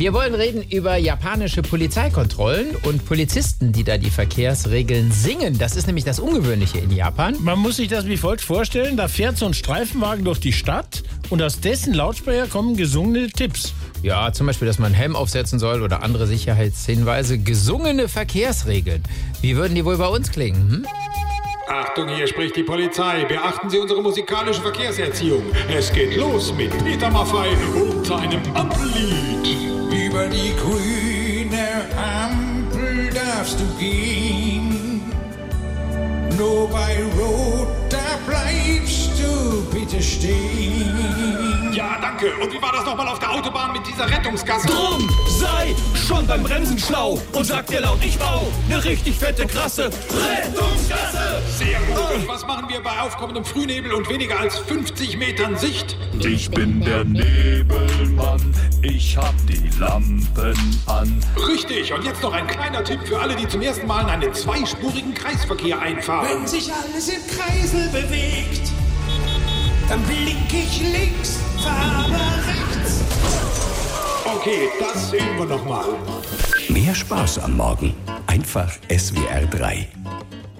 Wir wollen reden über japanische Polizeikontrollen und Polizisten, die da die Verkehrsregeln singen. Das ist nämlich das Ungewöhnliche in Japan. Man muss sich das wie folgt vorstellen: Da fährt so ein Streifenwagen durch die Stadt und aus dessen Lautsprecher kommen gesungene Tipps. Ja, zum Beispiel, dass man Helm aufsetzen soll oder andere Sicherheitshinweise. Gesungene Verkehrsregeln. Wie würden die wohl bei uns klingen? Hm? Achtung, hier spricht die Polizei. Beachten Sie unsere musikalische Verkehrserziehung. Es geht los mit Peter Maffei und seinem Ampellied. Über die grüne Ampel darfst du gehen. Nur bei Rot, da bleibst du bitte stehen. Ja, danke. Und wie war das nochmal auf der Autobahn mit dieser Rettungsgasse? Drum sei schon beim Bremsen schlau und sag dir laut, ich bau ne richtig fette, krasse Rettungsgasse. Sehr gut. Und was machen wir bei aufkommendem Frühnebel und weniger als 50 Metern Sicht? Ich bin der Nebelmann, ich hab die Lampen an. Richtig. Und jetzt noch ein kleiner Tipp für alle, die zum ersten Mal in einen zweispurigen Kreisverkehr einfahren. Wenn sich alles im Kreisel bewegt, dann blink ich links, fahr aber rechts. Okay, das üben wir nochmal. Mehr Spaß am Morgen. Einfach SWR 3.